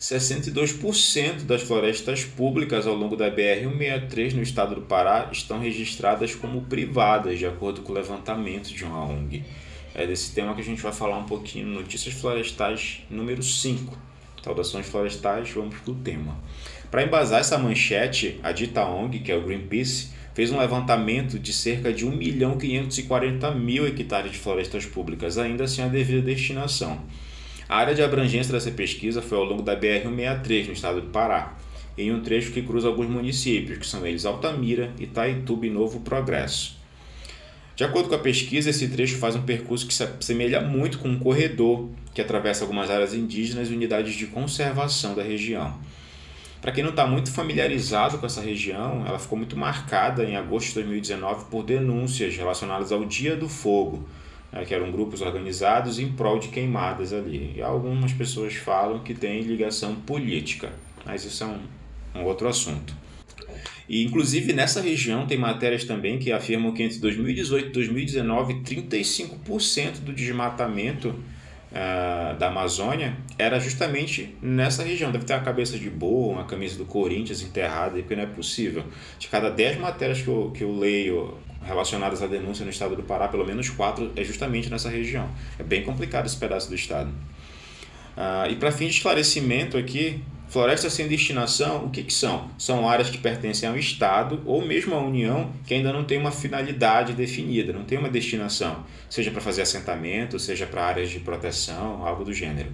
62% das florestas públicas ao longo da BR-163 no estado do Pará estão registradas como privadas, de acordo com o levantamento de uma ONG. É desse tema que a gente vai falar um pouquinho no Notícias Florestais número 5. Saudações florestais, vamos para o tema. Para embasar essa manchete, a dita ONG, que é o Greenpeace, fez um levantamento de cerca de 1 milhão 540 mil hectares de florestas públicas, ainda sem a devida destinação. A área de abrangência dessa pesquisa foi ao longo da BR-163, no estado do Pará, em um trecho que cruza alguns municípios, que são eles Altamira, Itaituba e Novo Progresso. De acordo com a pesquisa, esse trecho faz um percurso que se assemelha muito com um corredor que atravessa algumas áreas indígenas e unidades de conservação da região. Para quem não está muito familiarizado com essa região, ela ficou muito marcada em agosto de 2019 por denúncias relacionadas ao Dia do Fogo, né, que eram grupos organizados em prol de queimadas ali. E algumas pessoas falam que tem ligação política, mas isso é um, um outro assunto. E, inclusive, nessa região tem matérias também que afirmam que entre 2018 e 2019, 35% do desmatamento uh, da Amazônia era justamente nessa região. Deve ter uma cabeça de boa, uma camisa do Corinthians enterrada, porque não é possível. De cada 10 matérias que eu, que eu leio relacionadas à denúncia no estado do Pará, pelo menos quatro é justamente nessa região. É bem complicado esse pedaço do estado. Uh, e para fim de esclarecimento aqui, florestas sem destinação, o que, que são? São áreas que pertencem ao Estado ou mesmo à União que ainda não tem uma finalidade definida, não tem uma destinação, seja para fazer assentamento, seja para áreas de proteção, algo do gênero.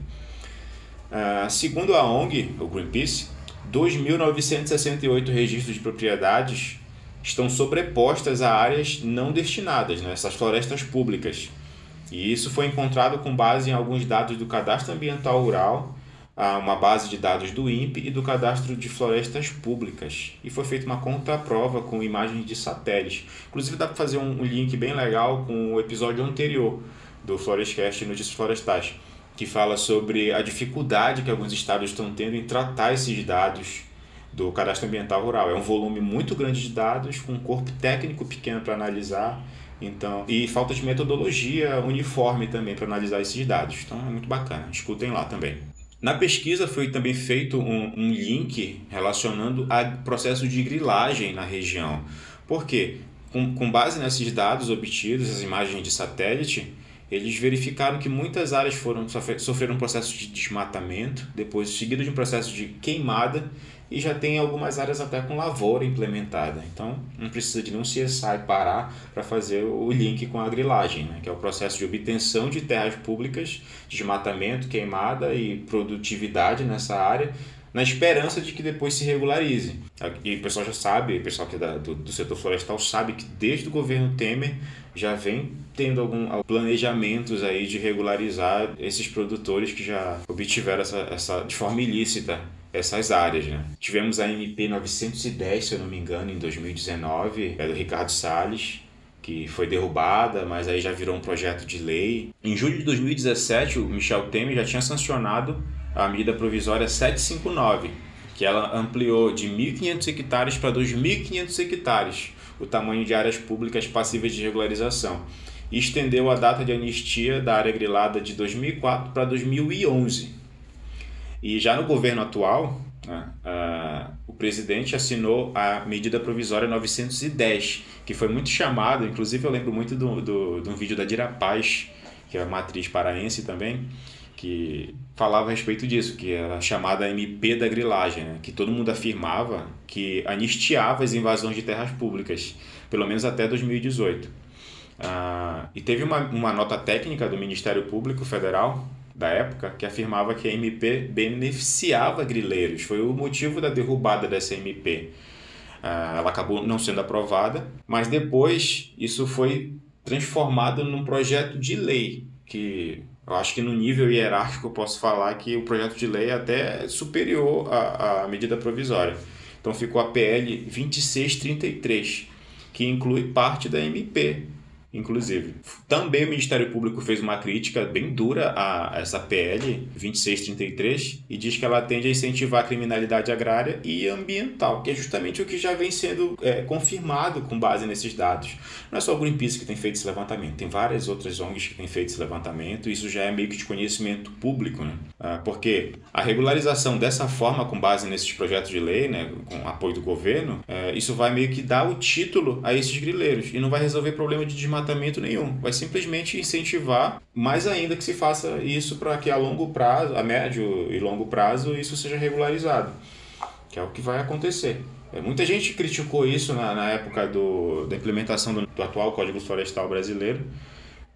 Uh, segundo a ONG, o Greenpeace, 2.968 registros de propriedades estão sobrepostas a áreas não destinadas, né, essas florestas públicas. E isso foi encontrado com base em alguns dados do Cadastro Ambiental Rural, uma base de dados do INPE e do Cadastro de Florestas Públicas. E foi feita uma contraprova com imagens de satélite. Inclusive dá para fazer um link bem legal com o episódio anterior do Florestcast Notícias Florestais, que fala sobre a dificuldade que alguns estados estão tendo em tratar esses dados do cadastro ambiental rural. É um volume muito grande de dados, com um corpo técnico pequeno para analisar, então e falta de metodologia uniforme também para analisar esses dados. Então é muito bacana, escutem lá também. Na pesquisa foi também feito um, um link relacionando a processo de grilagem na região. Por quê? Com, com base nesses dados obtidos, as imagens de satélite, eles verificaram que muitas áreas foram sofreram um processo de desmatamento, depois seguido de um processo de queimada e já tem algumas áreas até com lavoura implementada. Então, não precisa de nenhum CSI parar para fazer o link com a grilagem, né? que é o processo de obtenção de terras públicas, desmatamento, queimada e produtividade nessa área, na esperança de que depois se regularize. E o pessoal já sabe, o pessoal que é da, do, do setor florestal sabe que desde o governo Temer já vem tendo algum planejamentos aí de regularizar esses produtores que já obtiveram essa, essa de forma ilícita essas áreas. Né? Tivemos a MP 910, se eu não me engano, em 2019, é do Ricardo Salles, que foi derrubada, mas aí já virou um projeto de lei. Em julho de 2017, o Michel Temer já tinha sancionado a medida provisória 759, que ela ampliou de 1.500 hectares para 2.500 hectares o tamanho de áreas públicas passíveis de regularização e estendeu a data de anistia da área grilada de 2004 para 2011. E já no governo atual, né, o presidente assinou a medida provisória 910, que foi muito chamado, inclusive eu lembro muito do, do, de um vídeo da Dira Paz, que é uma atriz paraense também, que falava a respeito disso, que era chamada MP da grilagem, né? que todo mundo afirmava que anistiava as invasões de terras públicas, pelo menos até 2018. Ah, e teve uma, uma nota técnica do Ministério Público Federal da época que afirmava que a MP beneficiava grileiros. Foi o motivo da derrubada dessa MP. Ah, ela acabou não sendo aprovada, mas depois isso foi transformado num projeto de lei que eu acho que no nível hierárquico eu posso falar que o projeto de lei é até superior à, à medida provisória. Então ficou a PL 2633, que inclui parte da MP inclusive. Também o Ministério Público fez uma crítica bem dura a essa PL 2633 e diz que ela tende a incentivar a criminalidade agrária e ambiental, que é justamente o que já vem sendo é, confirmado com base nesses dados. Não é só o Greenpeace que tem feito esse levantamento, tem várias outras ONGs que têm feito esse levantamento, e isso já é meio que de conhecimento público, né? Ah, porque a regularização dessa forma, com base nesses projetos de lei, né, com apoio do governo, é, isso vai meio que dar o título a esses grileiros e não vai resolver problema de desmatamento nenhum. Vai simplesmente incentivar mais ainda que se faça isso para que a longo prazo, a médio e longo prazo, isso seja regularizado, que é o que vai acontecer. É, muita gente criticou isso na, na época do, da implementação do, do atual Código Florestal brasileiro,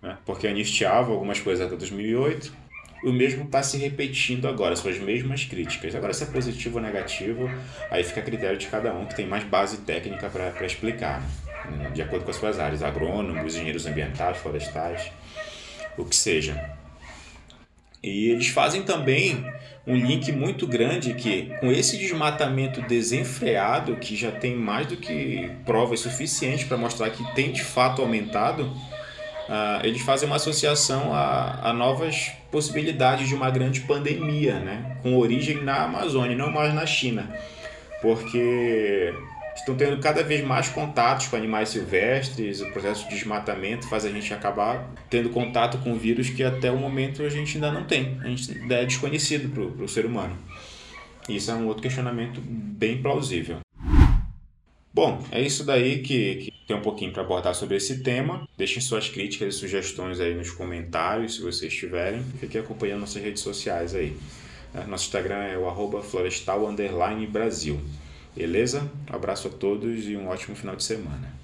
né, porque anistiava algumas coisas até 2008 o mesmo está se repetindo agora, são as mesmas críticas. Agora, se é positivo ou negativo, aí fica a critério de cada um que tem mais base técnica para explicar, né? De acordo com as suas áreas, agrônomos, engenheiros ambientais, florestais, o que seja. E eles fazem também um link muito grande que, com esse desmatamento desenfreado, que já tem mais do que provas suficientes para mostrar que tem de fato aumentado, uh, eles fazem uma associação a, a, novas possibilidades de uma grande pandemia, né? com origem na Amazônia, não mais na China, porque estão tendo cada vez mais contatos com animais silvestres, o processo de desmatamento faz a gente acabar tendo contato com vírus que até o momento a gente ainda não tem, a gente ainda é desconhecido para o ser humano. Isso é um outro questionamento bem plausível. Bom, é isso daí que, que tem um pouquinho para abordar sobre esse tema. Deixem suas críticas e sugestões aí nos comentários, se vocês tiverem. Fiquem acompanhando nossas redes sociais aí. Nosso Instagram é o arroba florestal Brasil. Beleza? Um abraço a todos e um ótimo final de semana.